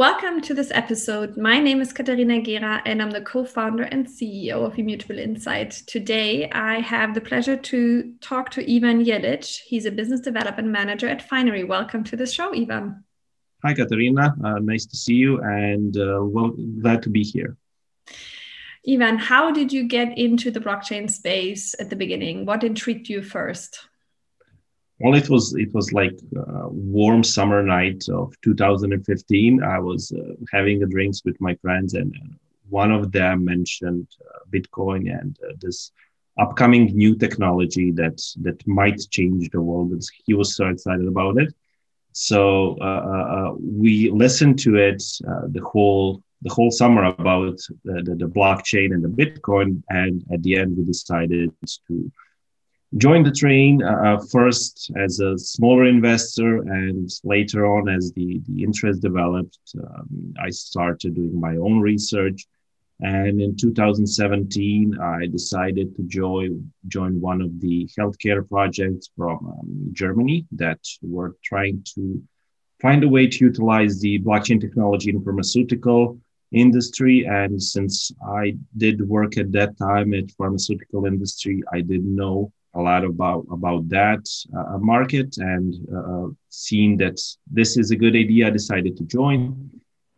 Welcome to this episode. My name is Katharina Gehra and I'm the co founder and CEO of Immutable Insight. Today, I have the pleasure to talk to Ivan Jelic. He's a business development manager at Finery. Welcome to the show, Ivan. Hi, Katharina. Uh, nice to see you and uh, well, glad to be here. Ivan, how did you get into the blockchain space at the beginning? What intrigued you first? Well it was it was like a warm summer night of 2015 i was uh, having drinks with my friends and uh, one of them mentioned uh, bitcoin and uh, this upcoming new technology that that might change the world. And he was so excited about it. So uh, uh, we listened to it the whole the whole summer about the, the, the blockchain and the bitcoin. And at the end we decided to joined the train uh, uh, first as a smaller investor and later on as the, the interest developed um, i started doing my own research. And in 2017 i decided to join join one of the healthcare projects from um, germany that were trying to find a way to utilize the blockchain technology in pharmaceutical industry. And since i did work at that time at pharmaceutical industry i didn't know a lot about about that uh, market and uh, seeing that this is a good idea i decided to join.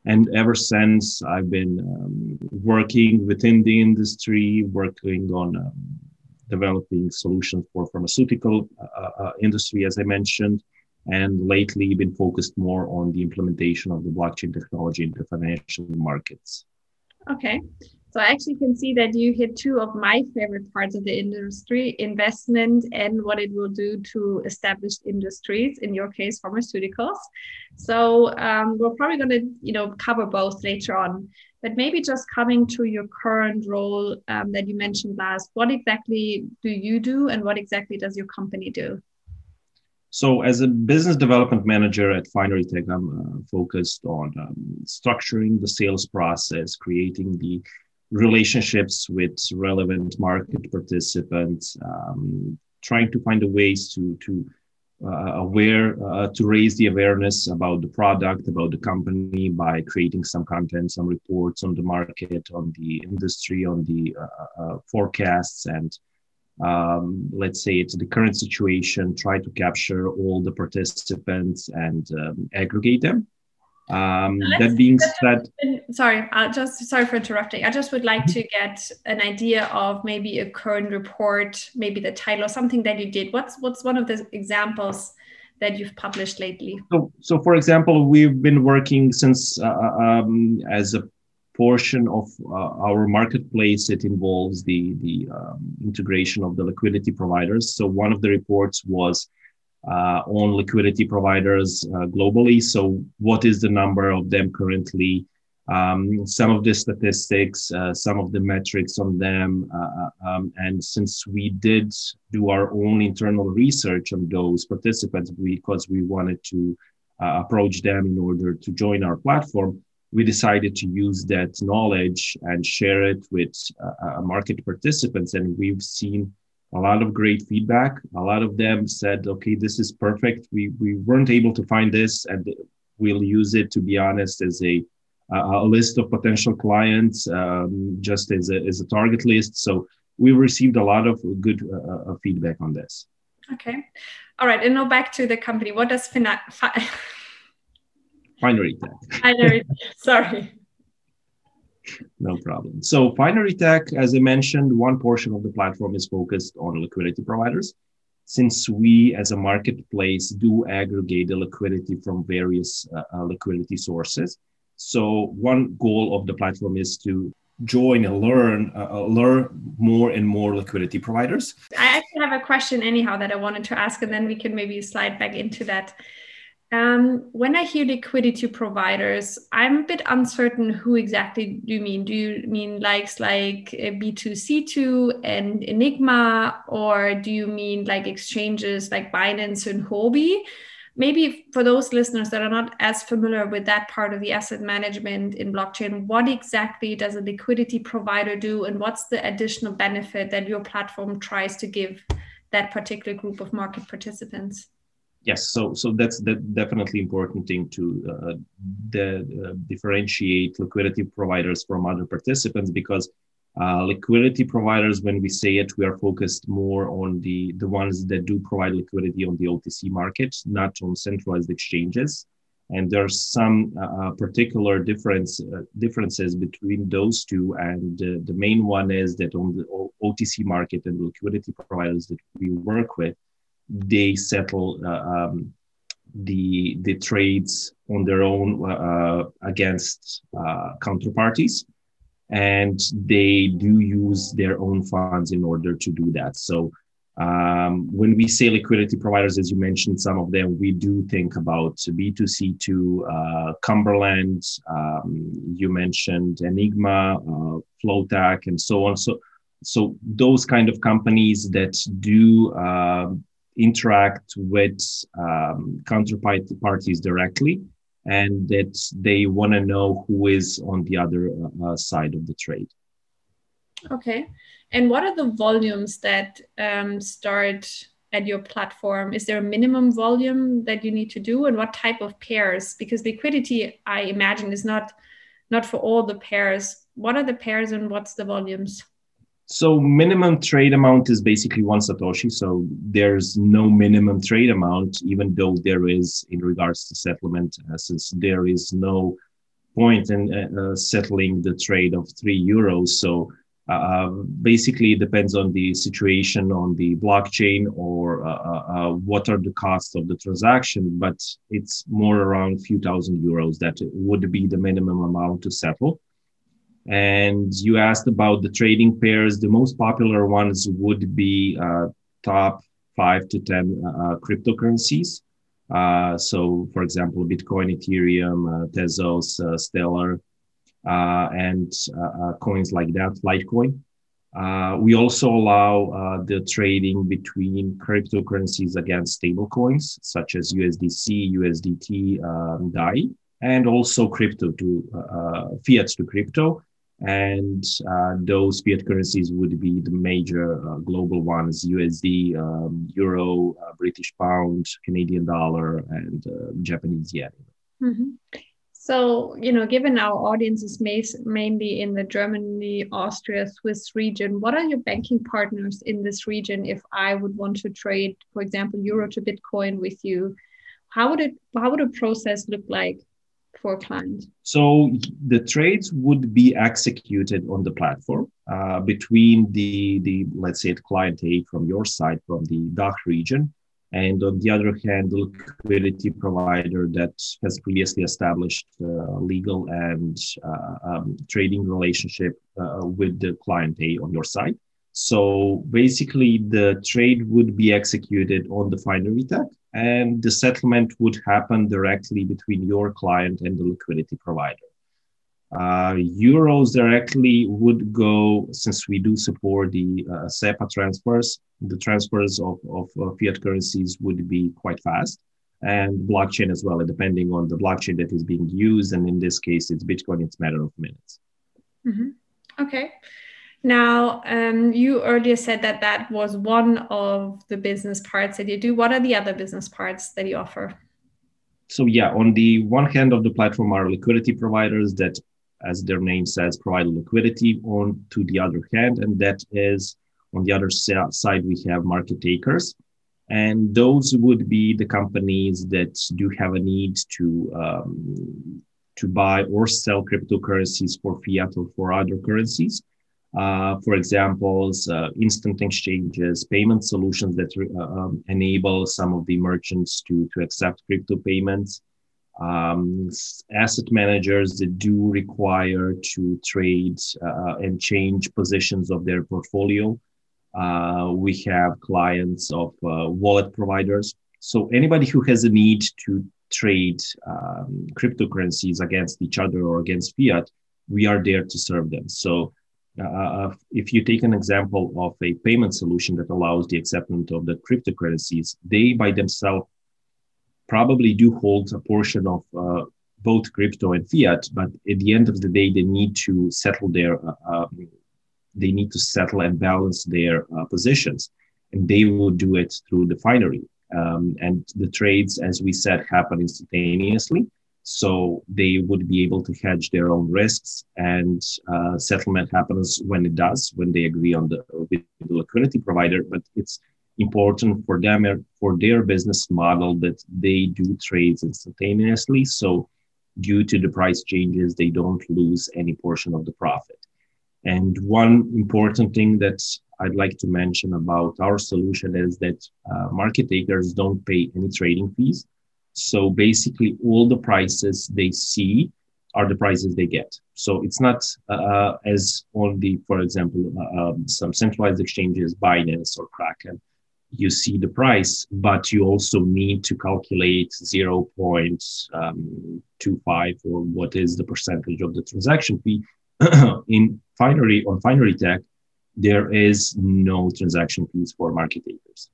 And ever since i've been um, working within the industry working on um, developing solutions for pharmaceutical uh, uh industry as i mentioned. And lately been focused more on the implementation of the blockchain technology into financial markets. Okay so I actually can see that you hit two of my favorite parts of the industry, investment and what it will do to established industries, in your case, pharmaceuticals. So um, we're probably going to, you know, cover both later on. But maybe just coming to your current role um, that you mentioned last, what exactly do you do and what exactly does your company do? So, as a business development manager at Finery Tech, I'm uh, focused on um, structuring the sales process, creating the relationships with relevant market participants, um, trying to find ways to to uh, aware uh, to raise the awareness about the product, about the company by creating some content, some reports on the market, on the industry, on the uh, uh, uh forecasts, and um, let's say it's the current situation. Try to capture all the participants and um, aggregate them um, that being said, sorry, I'll just sorry for interrupting. I just would like to get an idea of maybe a current report, maybe the title or something that you did. What's what's one of the examples that you've published lately? So, so for example, we've been working since uh, uh um, as a portion of uh, our marketplace. It involves the the um, integration of the liquidity providers. So one of the reports was uh, on liquidity providers uh, globally. So, what is the number of them currently? Um, some of the statistics, uh, some of the metrics on them. Uh, uh, um, and since we did do our own internal research on those participants because we wanted to uh, approach them in order to join our platform, we decided to use that knowledge and share it with market participants. And we've seen a lot of great feedback. A lot of them said, okay, this is perfect. We, we weren't able to find this and we'll use it, to be honest, as a, a list of potential clients, um, just as a, as a target list. So we received a lot of good uh, uh feedback on this. Okay. All right. And now back to the company. What does Fina- fi- Finery Tech? Finery, sorry no problem. So Finery Tech, as I mentioned, one portion of the platform is focused on liquidity providers. Since we as a marketplace do aggregate the liquidity from various uh, uh, liquidity sources. So one goal of the platform is to join and learn uh, uh learn more and more liquidity providers. I actually have a question anyhow that I wanted to ask, and then we can maybe slide back into that. Um, when I hear liquidity providers, I'm a bit uncertain who exactly do you mean. Do you mean likes like B2C2 and Enigma, or do you mean like exchanges like Binance and Huobi? Maybe for those listeners that are not as familiar with that part of the asset management in blockchain, what exactly does a liquidity provider do, and what's the additional benefit that your platform tries to give that particular group of market participants? Yes so so that's the definitely important thing to uh, the, uh, differentiate liquidity providers from other participants because uh, liquidity providers when we say it we are focused more on the the ones that do provide liquidity on the otc market not on centralized exchanges. And there are some uh, uh particular difference uh, differences between those two. And the main one is that on the otc market and the liquidity providers that we work with they settle uh, um, the the trades on their own uh, against uh, counterparties, and they do use their own funds in order to do that. So. Um, when we say liquidity providers, as you mentioned, some of them, we do think about B2C2, uh, Cumberland, um, you mentioned Enigma, uh, Flowtac, and so on. So, so those kind of companies that do uh, interact with um, counterparties directly and that they want to know who is on the other uh, side of the trade. Okay. And what are the volumes that um, start at your platform? Is there a minimum volume that you need to do, and what type of pairs? Because liquidity, I imagine, is not not for all the pairs. What are the pairs, and what's the volumes? So minimum trade amount is basically one satoshi. So there's no minimum trade amount, even though there is in regards to settlement, uh, since there is no point in uh, uh settling the trade of three euros. So uh, basically, it depends on the situation on the blockchain or uh, uh, what are the costs of the transaction. But it's more around a few thousand euros that would be the minimum amount to settle. And you asked about the trading pairs. The most popular ones would be uh, top five to 10 uh, cryptocurrencies. Uh, so, for example, Bitcoin, Ethereum, uh, Tezos, uh, Stellar, uh, and coins like that, Litecoin. we also allow the trading between cryptocurrencies against stablecoins such as USDC, USDT, um, DAI, and also crypto to fiat to crypto and uh, those fiat currencies would be the major uh, global ones USD, um, Euro, uh, British Pound, Canadian Dollar, and uh, Japanese yen. Mm-hmm. So, you know, given our audience is mainly in the Germany, Austria, Swiss region, what are your banking partners in this region if I would want to trade, for example, Euro to Bitcoin with you? How would it, how would a process look like? For clients? So the trades would be executed on the platform uh, between the, the, let's say, the client A from your side, from the DACH region, and on the other hand, the liquidity provider that has previously established uh, legal and uh, um, trading relationship uh, with the client A on your side. So basically, the trade would be executed on the Finery Tech, and the settlement would happen directly between your client and the liquidity provider. Uh, euros directly would go, since we do support the uh, SEPA transfers, the transfers of, of uh, fiat currencies would be quite fast. And blockchain as well, depending on the blockchain that is being used. And in this case, it's Bitcoin, it's matter of minutes. Mm-hmm. Okay. Now, um, you earlier said that that was one of the business parts that you do. What are the other business parts that you offer? So, yeah, on the one hand of the platform are liquidity providers that, as their name says, provide liquidity. On to the other hand, and that is on the other side, we have market takers. And those would be the companies that do have a need to um, to buy or sell cryptocurrencies for fiat or for other currencies uh, for examples, uh, instant exchanges, payment solutions that uh, um, enable some of the merchants to, to accept crypto payments, um, asset managers that do require to trade uh, and change positions of their portfolio. Uh, we have clients of uh, wallet providers. So anybody who has a need to trade um, cryptocurrencies against each other or against fiat, we are there to serve them. So uh, uh, if you take an example of a payment solution that allows the acceptance of the cryptocurrencies, they by themselves probably do hold a portion of uh, both crypto and fiat, but at the end of the day, they need to settle their uh, um, they need to settle and balance their uh, positions, and they will do it through the finery. Um, and the trades, as we said, happen instantaneously. So they would be able to hedge their own risks, and uh, settlement happens when it does, when they agree on the with the liquidity provider. But it's important for them for their business model that they do trades instantaneously. So due to the price changes, they don't lose any portion of the profit. And one important thing that I'd like to mention about our solution is that uh, market takers don't pay any trading fees. So basically, all the prices they see are the prices they get. So it's not uh, as on the, for example, uh, um, some centralized exchanges, Binance or Kraken, you see the price, but you also need to calculate 0.25 um, or what is the percentage of the transaction fee. in Finery on Finery Tech, there is no transaction fees for market takers.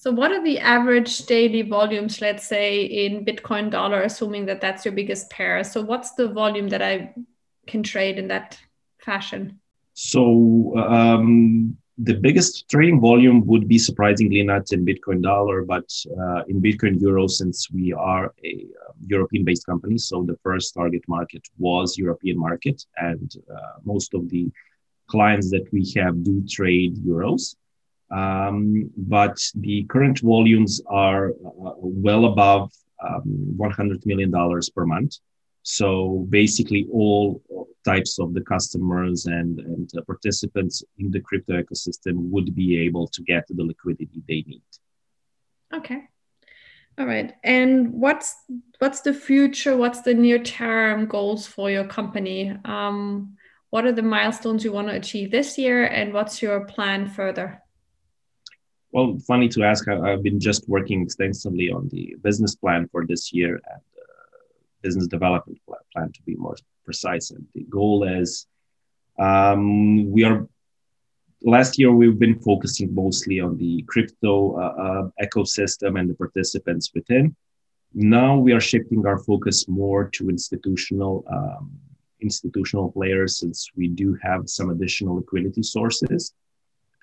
So, what are the average daily volumes, let's say, in Bitcoin dollar, assuming that that's your biggest pair? So, what's the volume that I can trade in that fashion? So, um, the biggest trading volume would be surprisingly not in Bitcoin dollar, but uh, in Bitcoin euro, since we are a uh, European based company. So the first target market was European market, and uh, most of the clients that we have do trade euros. Um, but the current volumes are uh, well above um, $100 million per month. So basically, all types of the customers and, and uh, participants in the crypto ecosystem would be able to get the liquidity they need. Okay. All right. And what's what's the future? What's the near term goals for your company? Um, what are the milestones you want to achieve this year, and what's your plan further? Well, funny to ask. I, have been just working extensively on the business plan for this year and uh, business development plan to be more precise. And the goal is um, we are last year we've been focusing mostly on the crypto uh, uh, ecosystem and the participants within. Now we are shifting our focus more to institutional um, institutional players since we do have some additional liquidity sources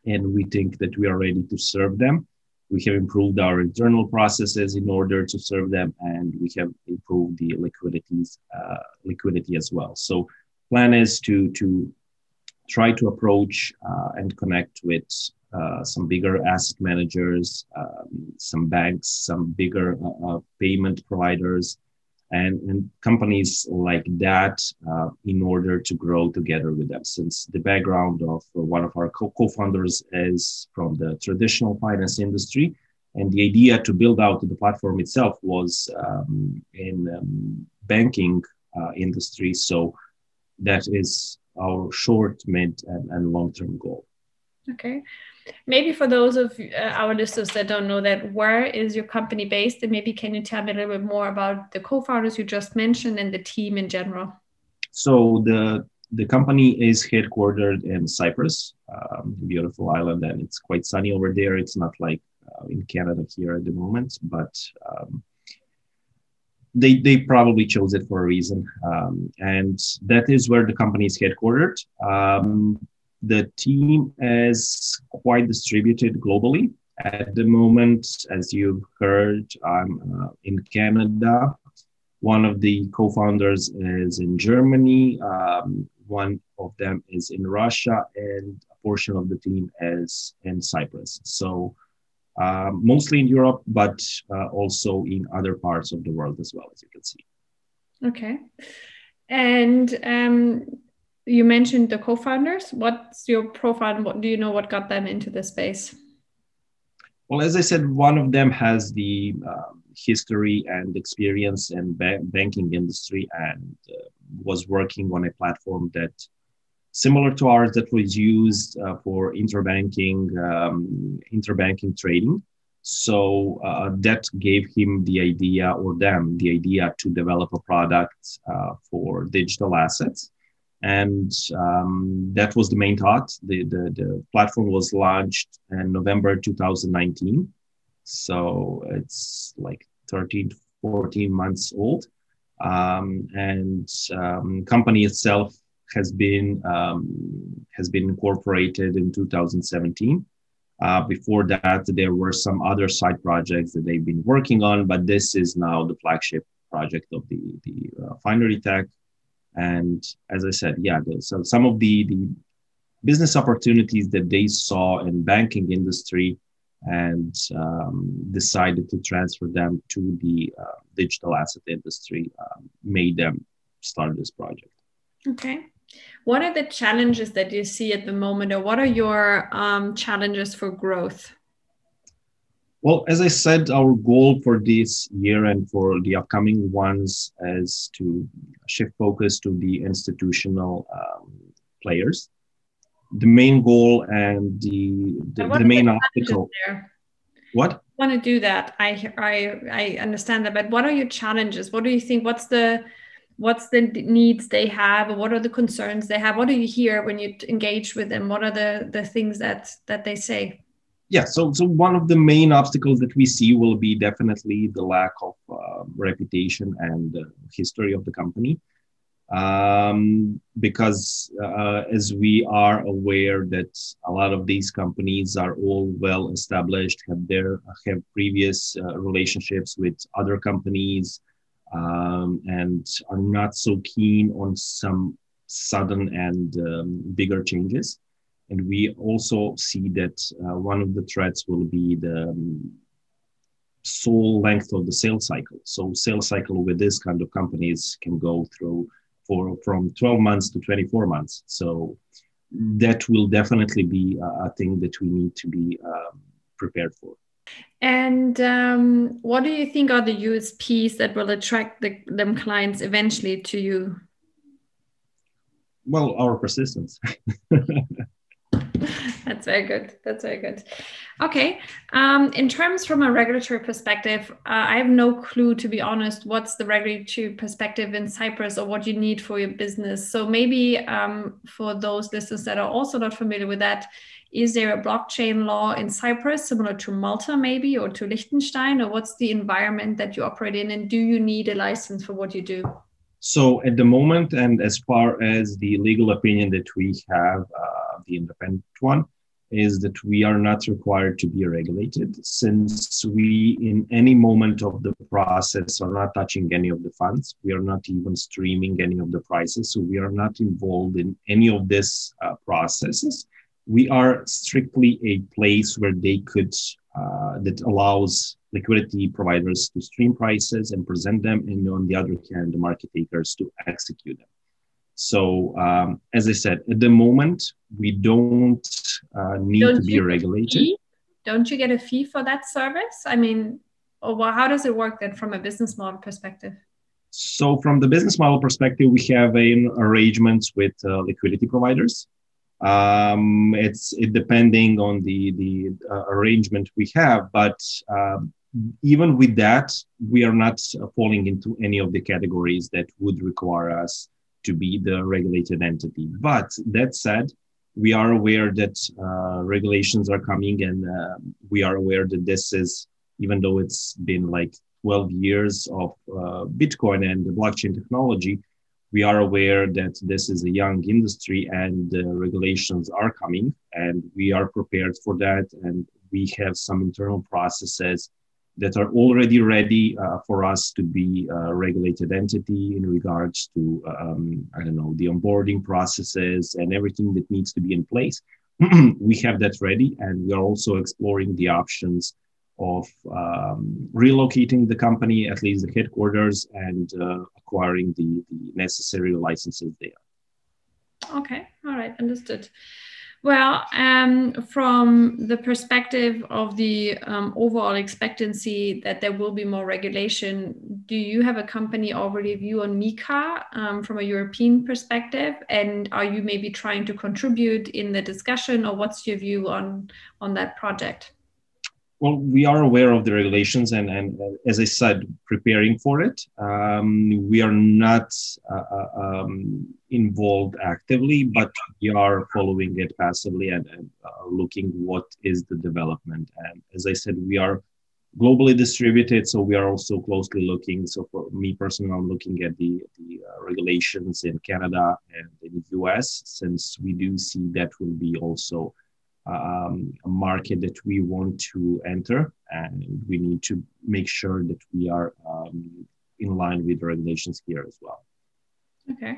and we think that we are ready to serve them. We have improved our internal processes in order to serve them, and we have improved the uh, liquidity as well. So, plan is to to try to approach uh, and connect with uh, some bigger asset managers, um, some banks, some bigger uh, uh, payment providers, and, and companies like that uh, in order to grow together with them. Since the background of one of our co founders is from the traditional finance industry, and the idea to build out the platform itself was um, in um, banking uh, industry. So that is our short, mid, and, and long term goal. Okay. Maybe for those of uh, our listeners that don't know that, where is your company based? And maybe can you tell me a little bit more about the co-founders you just mentioned and the team in general? So the the company is headquartered in Cyprus, um, beautiful island, and it's quite sunny over there. It's not like uh, in Canada here at the moment, but um, they they probably chose it for a reason, um, and that is where the company is headquartered. Um, the team is quite distributed globally. At the moment, as you've heard, I'm uh, in Canada. One of the co founders is in Germany. Um, one of them is in Russia, and a portion of the team is in Cyprus. So, uh, mostly in Europe, but uh, also in other parts of the world as well, as you can see. Okay. And um, you mentioned the co-founders. What's your profile? What do you know what got them into the space? Well as i said one of them has the uh, history and experience in ba- banking industry and uh, was working on a platform that similar to ours that was used uh, for interbanking um, interbanking trading. So uh, that gave him the idea or them the idea to develop a product uh, for digital assets and um, that was the main thought. The, the, the platform was launched in November 2019, so it's like 13 14 months old, um, and um, company itself has been um, has been incorporated in 2017. Uh, before that, there were some other side projects that they've been working on, but this is now the flagship project of the the uh, Finery Tech. And as I said, yeah, so some of the the business opportunities that they saw in banking industry and um, decided to transfer them to the uh, digital asset industry um, made them start this project. Okay. What are the challenges that you see at the moment, or what are your um, challenges for growth? Well, as I said, our goal for this year and for the upcoming ones is to shift focus to the institutional um, players. The main goal and the the, the main obstacle. There? What? I want to do that. I I I understand that, but what are your challenges? What do you think? What's the what's the needs they have what are the concerns they have what do you hear when you engage with them what are the the things that that they say yeah so so one of the main obstacles that we see will be definitely the lack of uh, reputation and uh, history of the company um, because uh, as we are aware that a lot of these companies are all well established have their have previous uh, relationships with other companies um, and are not so keen on some sudden and um, bigger changes. And we also see that uh, one of the threats will be the um, sole length of the sales cycle. So sales cycle with this kind of companies can go through for from 12 months to 24 months. So that will definitely be a, a thing that we need to be um, prepared for. And um, what do you think are the USPs that will attract the, them clients eventually to you? Well, our persistence. That's very good. That's very good. Okay. Um, in terms from a regulatory perspective, uh, I have no clue, to be honest, what's the regulatory perspective in Cyprus or what you need for your business. So maybe um, for those listeners that are also not familiar with that, is there a blockchain law in Cyprus similar to Malta, maybe, or to Liechtenstein, or what's the environment that you operate in, and do you need a license for what you do? So, at the moment, and as far as the legal opinion that we have, uh, the independent one, is that we are not required to be regulated since we, in any moment of the process, are not touching any of the funds. We are not even streaming any of the prices. So, we are not involved in any of these uh, processes we are strictly a place where they could uh, that allows liquidity providers to stream prices and present them, and on the other hand, the market takers to execute them. So, um, as I said, at the moment, we don't uh, need don't to be regulated. Don't you get a fee for that service? I mean, well, how does it work then from a business model perspective? So, from the business model perspective, we have an arrangement with uh, liquidity providers um, it's it depending on the the uh, arrangement we have, but um, even with that, we are not falling into any of the categories that would require us to be the regulated entity. But that said, we are aware that uh, regulations are coming, and uh, we are aware that this is even though it's been like 12 years of uh, Bitcoin and the blockchain technology, we are aware that this is a young industry and regulations are coming and we are prepared for that and we have some internal processes that are already ready uh, for us to be a regulated entity in regards to um, i don't know the onboarding processes and everything that needs to be in place we have that ready and we are also exploring the options of um, relocating the company, at least the headquarters, and uh, acquiring the, the necessary licenses there. Okay, all right, understood. Well, um, from the perspective of the um, overall expectancy that there will be more regulation, do you have a company already view on MiCA um, from a European perspective? And are you maybe trying to contribute in the discussion, or what's your view on on that project? Well, we are aware of the regulations, and, and uh, as I said, preparing for it. Um, we are not uh, uh, um, involved actively, but we are following it passively and, and uh, looking what is the development. And as I said, we are globally distributed, so we are also closely looking. So for me personally, I'm looking at the, the uh, regulations in Canada and in the US, since we do see that will be also um, a market that we want to enter, and we need to make sure that we are um, in line with regulations here as well. Okay.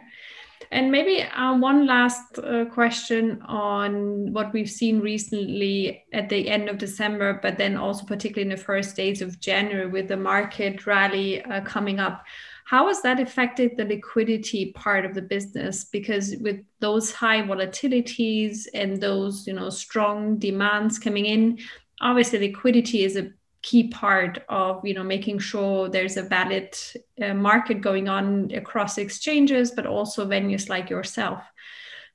And maybe uh, one last uh, question on what we've seen recently at the end of December, but then also particularly in the first days of January with the market rally uh, coming up. How has that affected the liquidity part of the business? Because with those high volatilities and those you know strong demands coming in, obviously liquidity is a key part of you know making sure there's a valid uh, market going on across exchanges but also venues like yourself.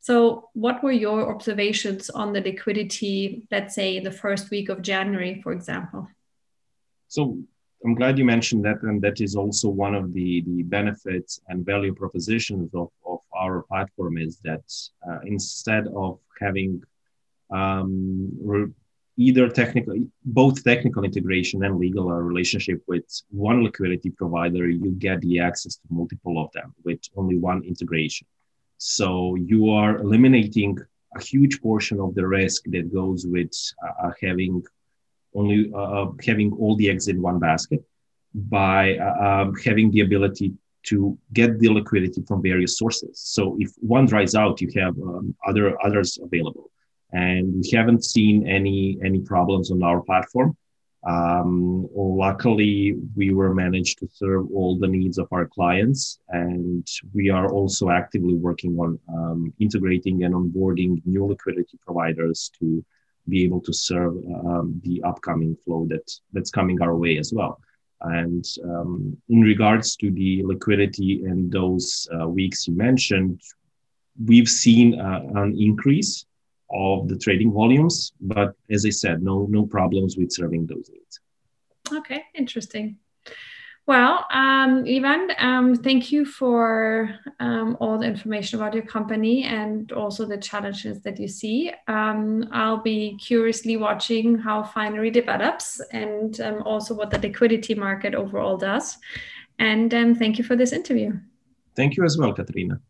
So what were your observations on the liquidity let's say the first week of january for example? So i'm glad you mentioned that and that is also one of the the benefits and value propositions of, of our platform is that uh, instead of having um, either technical, both technical integration and legal relationship with one liquidity provider, you get the access to multiple of them with only one integration. So you are eliminating a huge portion of the risk that goes with uh, uh having only uh, uh, having all the eggs in one basket by uh, um, having the ability to get the liquidity from various sources. So if one dries out, you have um, other others available and we haven't seen any any problems on our platform. Um, luckily, we were managed to serve all the needs of our clients, and we are also actively working on um, integrating and onboarding new liquidity providers to be able to serve um, the upcoming flow that that's coming our way as well. And um, in regards to the liquidity in those uh, weeks you mentioned, we've seen uh, an increase of the trading volumes. But as I said, no no problems with serving those needs. Okay, interesting. Well, um, Ivan, um, thank you for um, all the information about your company and also the challenges that you see. Um, I'll be curiously watching how Finery develops and um, also what the liquidity market overall does. And um, thank you for this interview. Thank you as well, Katerina.